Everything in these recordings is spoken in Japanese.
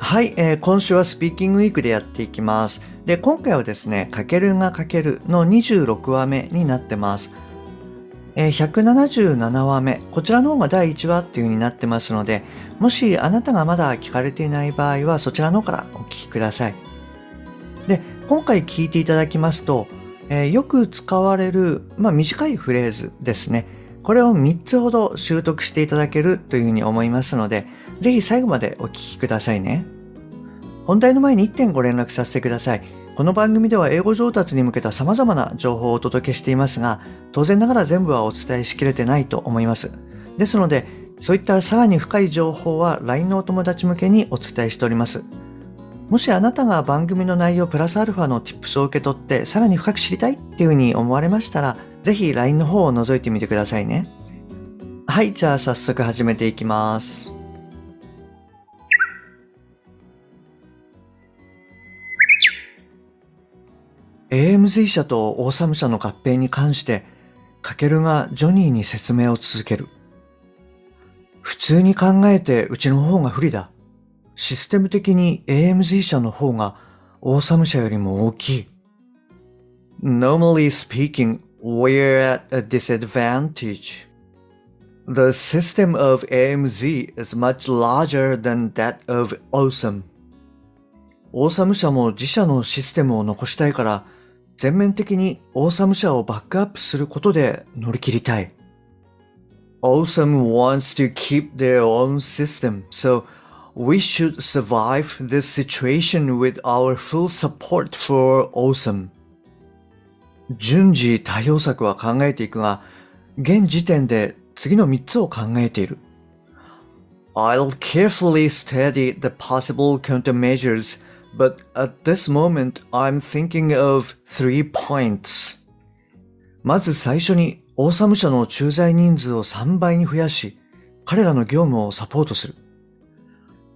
はい、えー、今週はスピーキングウィークでやっていきますで、今回はですね、かけるがかけるの26話目になってます。えー、177話目、こちらの方が第1話っていう風になってますので、もしあなたがまだ聞かれていない場合は、そちらの方からお聞きください。で、今回聞いていただきますと、えー、よく使われる、まあ、短いフレーズですね。これを3つほど習得していただけるというふうに思いますので、ぜひ最後までお聞きくださいね。本題の前に1点ご連絡させてください。この番組では英語上達に向けた様々な情報をお届けしていますが、当然ながら全部はお伝えしきれてないと思います。ですので、そういったさらに深い情報は LINE のお友達向けにお伝えしております。もしあなたが番組の内容プラスアルファの Tips を受け取ってさらに深く知りたいっていうふうに思われましたら、ぜひ LINE の方を覗いてみてくださいね。はい、じゃあ早速始めていきます。AMZ 社とオーサム社の合併に関して、カケルがジョニーに説明を続ける。普通に考えてうちの方が不利だ。システム的に AMZ 社の方がオーサム社よりも大きい。Normally speaking, we're at a disadvantage. The system of AMZ is much larger than that of Awesome. オーサム社も自社のシステムを残したいから全面的にオーサム社をバックアップすることで乗り切りたい。Awesome wants to keep their own system, so we should survive this situation with our full support for Awesome. 順次対応策は考えていくが、現時点で次の3つを考えている。I'll carefully study the possible countermeasures But at this moment, I'm thinking of three points. まず最初にオーサム社の駐在人数を3倍に増やし、彼らの業務をサポートする。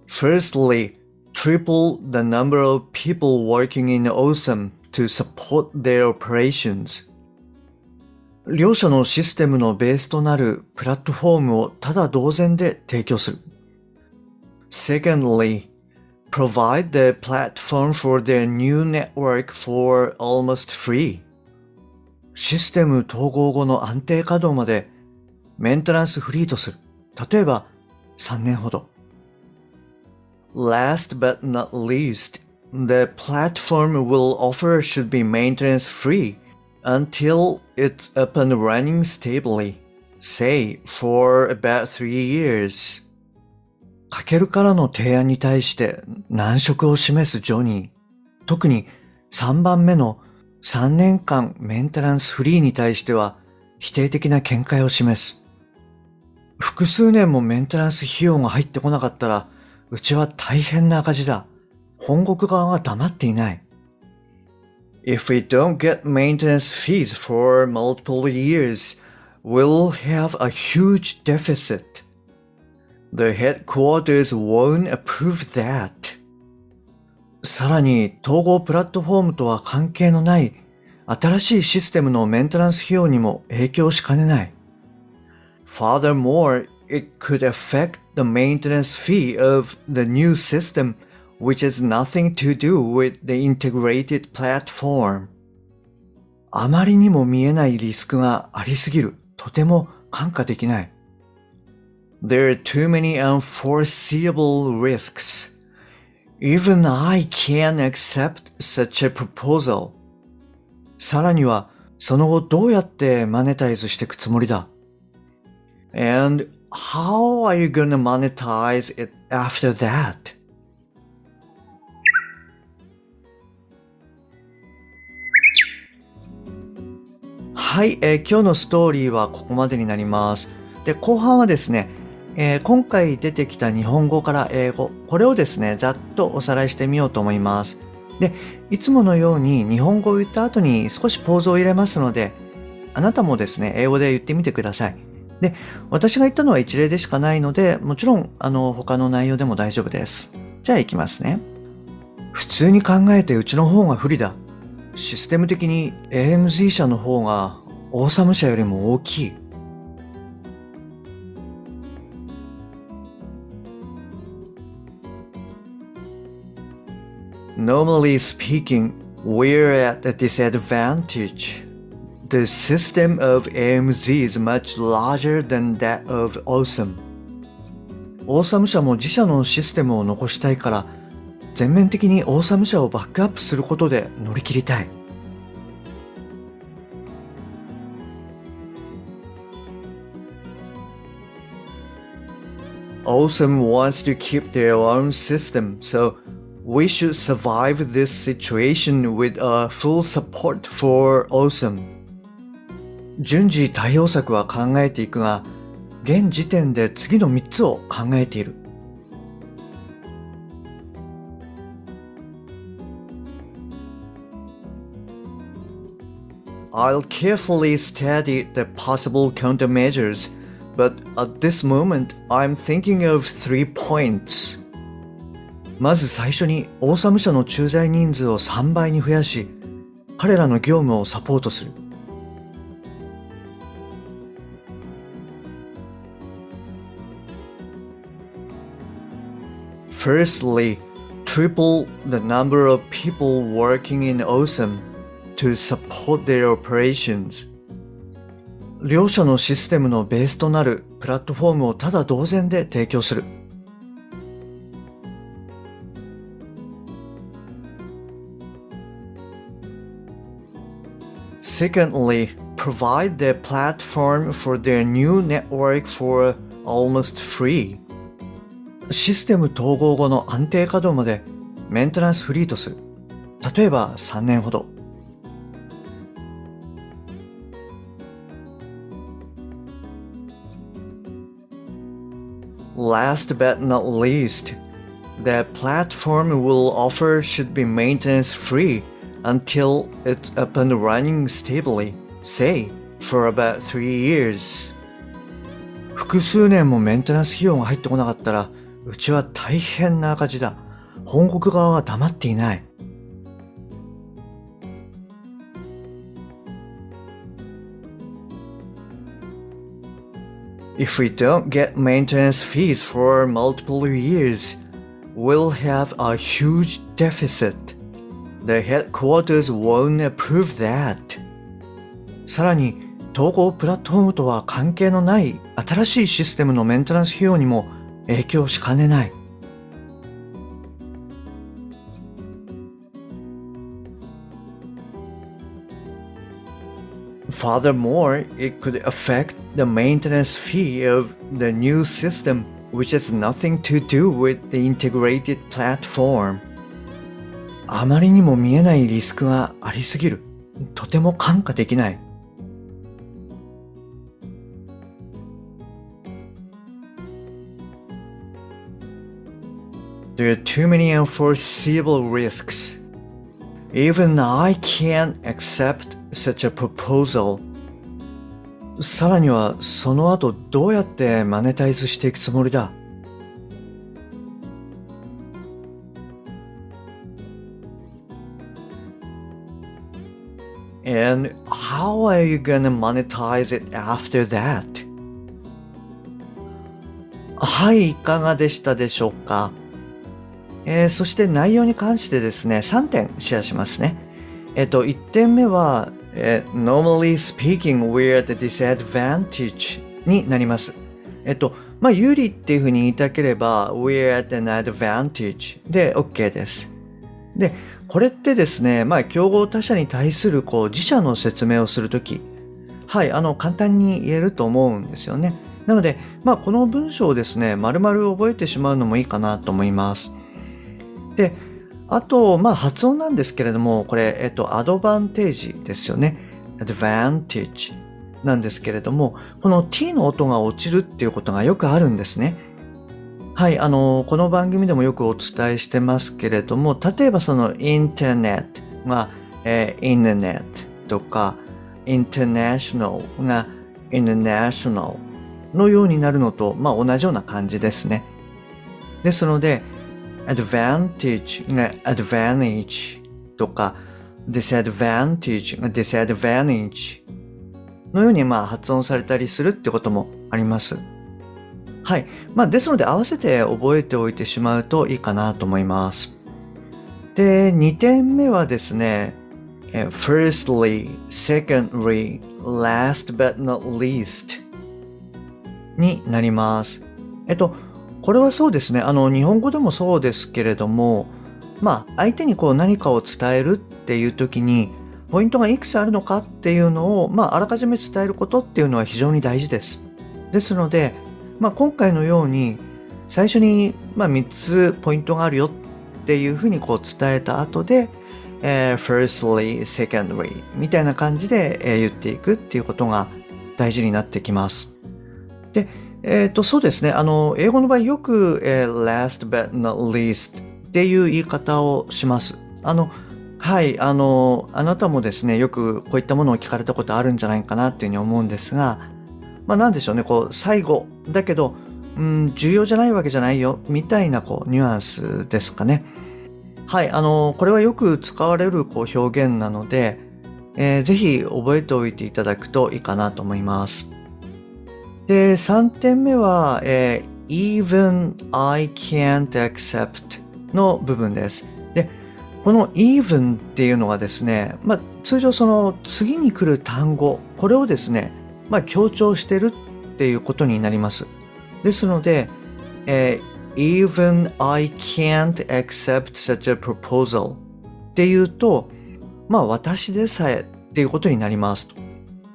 Firstly, triple the number of people working in Awesome to support their operations. 両社のシステムのベースとなるプラットフォームをただ同然で提供する。Secondly, provide the platform for their new network for almost free. システム統合後の安定稼働までメンテナンスフリーとする。例えば3年ほど。Last but not least, the platform will offer should be maintenance free until it's up and running stably, say for about three years. かけるからの提案に対して難色を示すジョニー。特に3番目の3年間メンテナンスフリーに対しては否定的な見解を示す。複数年もメンテナンス費用が入ってこなかったら、うちは大変な赤字だ。本国側が黙っていない。If we don't get maintenance fees for multiple years, we'll have a huge deficit. The headquarters won't approve that. さらに統合プラットフォームとは関係のない新しいシステムのメンテナンス費用にも影響しかねない。Furthermore, it could affect the maintenance fee of the new system, which has nothing to do with the integrated platform. あまりにも見えないリスクがありすぎる。とても看過できない。There are too many unforeseeable risks. Even I can't accept such a proposal. さらには、その後どうやってマネタイズしていくつもりだ ?And how are you gonna monetize it after that? はい、えー、今日のストーリーはここまでになります。で、後半はですね、えー、今回出てきた日本語から英語、これをですね、ざっとおさらいしてみようと思います。で、いつものように日本語を言った後に少しポーズを入れますので、あなたもですね、英語で言ってみてください。で、私が言ったのは一例でしかないので、もちろん、あの、他の内容でも大丈夫です。じゃあ行きますね。普通に考えてうちの方が不利だ。システム的に AMZ 社の方がオーサム社よりも大きい。Normally speaking, we're at a disadvantage. The system of AMZ is much larger than that of Awesome. オーサム社も自社のシステムを残したいから全面的にオーサム社をバックアップすることで乗り切りたい。Awesome wants to keep their own system, so we should survive this situation with a full support for Awesome. 順次対応策は考えていくが、現時点で次の3つを考えている。I'll carefully study the possible countermeasures, but at this moment I'm thinking of three points. まず最初にオーサム社の駐在人数を3倍に増やし、彼らの業務をサポートする。Firstly, triple the number of people working in OSAM to support their operations. 両者のシステムのベースとなるプラットフォームをただ同然で提供する。Secondly, provide the platform for their new network for almost free. システム統合後の安定稼働までメンテナンスフリーとする。例えば3年ほど。Last but not least, the platform will offer should be maintenance free until it's up and running stably, say, for about three years. 複数年もメンテナンス費用が入ってこなかったら、うちは大変な赤字だ。本国側は黙っていない。If we don't get maintenance fees for multiple years, we'll have a huge deficit. The headquarters won't approve that. さらに、統合プラットフォームとは関係のない新しいシステムのメンテナンス費用にも影響しかねない。Furthermore, it could affect the maintenance fee of the new system, which has nothing to do with the integrated platform. あまりにも見えないリスクがありすぎる。とても看過できない。There are too many unforeseeable risks. Even I can't accept such a proposal. さらにはその後どうやってマネタイズしていくつもりだ And how are you gonna monetize it after that? はい、いかがでしたでしょうか、えー、そして内容に関してですね、3点シェアしますね。えっ、と、1点目は、えー、normally speaking, we're at a disadvantage になります。えっと、まあ、有利っていうふうに言いたければ、we're at an advantage で OK です。で、これってですね、まあ、競合他社に対するこう自社の説明をするとき、はい、あの、簡単に言えると思うんですよね。なので、まあ、この文章をですね、丸々覚えてしまうのもいいかなと思います。で、あと、まあ、発音なんですけれども、これ、えっと、アドバンテージですよね。advantage。なんですけれども、この t の音が落ちるっていうことがよくあるんですね。はい、あの、この番組でもよくお伝えしてますけれども、例えばそのインターネットが、えー、インターネットとか、インターナショナルがインターナショナルのようになるのと、まあ、同じような感じですね。ですので、advantage が advantage とか、disadvantage が disadvantage のようにまあ発音されたりするってこともあります。はい。まあ、ですので合わせて覚えておいてしまうといいかなと思います。で、2点目はですね、firstly, secondly, last but not least になります。えっと、これはそうですね。あの、日本語でもそうですけれども、まあ、相手にこう何かを伝えるっていう時に、ポイントがいくつあるのかっていうのを、まあ、あらかじめ伝えることっていうのは非常に大事です。ですので、まあ、今回のように、最初に、まあ、3つポイントがあるよっていうふうにこう伝えた後で、えー、firstly, secondly みたいな感じで、言っていくっていうことが大事になってきます。で、えっ、ー、と、そうですね。あの、英語の場合よく、えー、last but not least っていう言い方をします。あの、はい、あの、あなたもですね、よくこういったものを聞かれたことあるんじゃないかなっていうふうに思うんですが、まあなんでしょうね、こう、最後、だけど、うん、重要じゃないわけじゃないよ、みたいな、こう、ニュアンスですかね。はい、あの、これはよく使われるこう表現なので、えー、ぜひ覚えておいていただくといいかなと思います。で、3点目は、えー、even I can't accept の部分です。で、この even っていうのがですね、まあ、通常その次に来る単語、これをですね、まあ、強調してるっていうことになります。ですので、えー、even I can't accept such a proposal っていうと、まあ私でさえっていうことになりますと。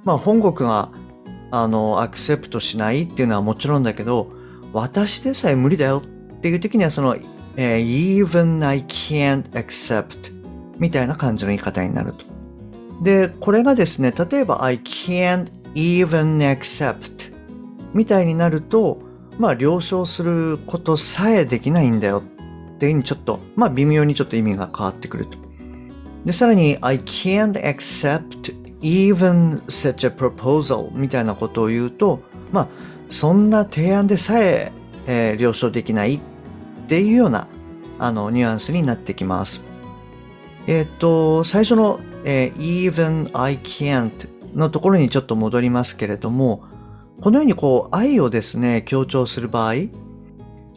まあ本国があの、アクセプトしないっていうのはもちろんだけど、私でさえ無理だよっていう時にはその、えー、even I can't accept みたいな感じの言い方になると。で、これがですね、例えば I can't even accept みたいになると、まあ了承することさえできないんだよっていうふうにちょっと、まあ微妙にちょっと意味が変わってくると。で、さらに I can't accept even such a proposal みたいなことを言うと、まあ、そんな提案でさええー、了承できないっていうようなあのニュアンスになってきます。えっ、ー、と、最初の、えー、even I can't のところにちょっと戻りますけれども、このようにこう愛をですね、強調する場合、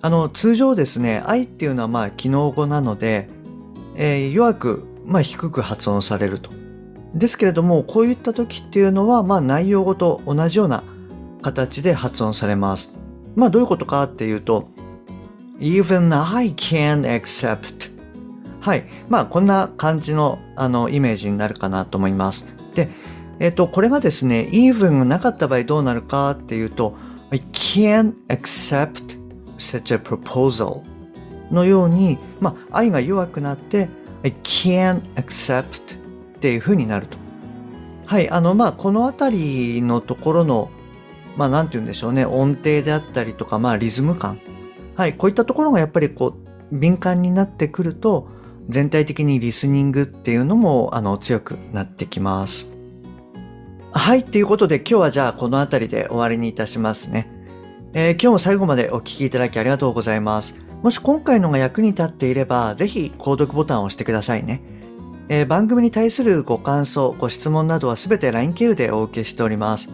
あの、通常ですね、愛っていうのはまあ機能語なので、えー、弱く、まあ低く発音されると。ですけれども、こういった時っていうのは、まあ内容語と同じような形で発音されます。まあどういうことかっていうと、even I can accept はい。まあこんな感じのあのイメージになるかなと思います。で、えっ、と、これがですね、even がなかった場合どうなるかっていうと、I can't accept such a proposal のように、まあ愛が弱くなって、I can't accept っていう風になると。はい、あの、まあ、この辺りのところの、まあ、なんて言うんでしょうね、音程であったりとか、まあ、リズム感。はい、こういったところがやっぱりこう、敏感になってくると、全体的にリスニングっていうのも、あの、強くなってきます。はい、ということで今日はじゃあこの辺りで終わりにいたしますね。えー、今日も最後までお聴きいただきありがとうございます。もし今回のが役に立っていれば、ぜひ購読ボタンを押してくださいね。えー、番組に対するご感想、ご質問などはすべて LINE 経由でお受けしております。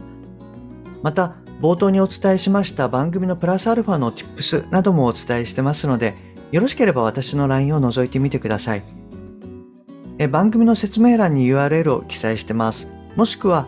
また、冒頭にお伝えしました番組のプラスアルファの Tips などもお伝えしてますので、よろしければ私の LINE を覗いてみてください。え番組の説明欄に URL を記載してます。もしくは、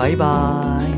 バイバイ。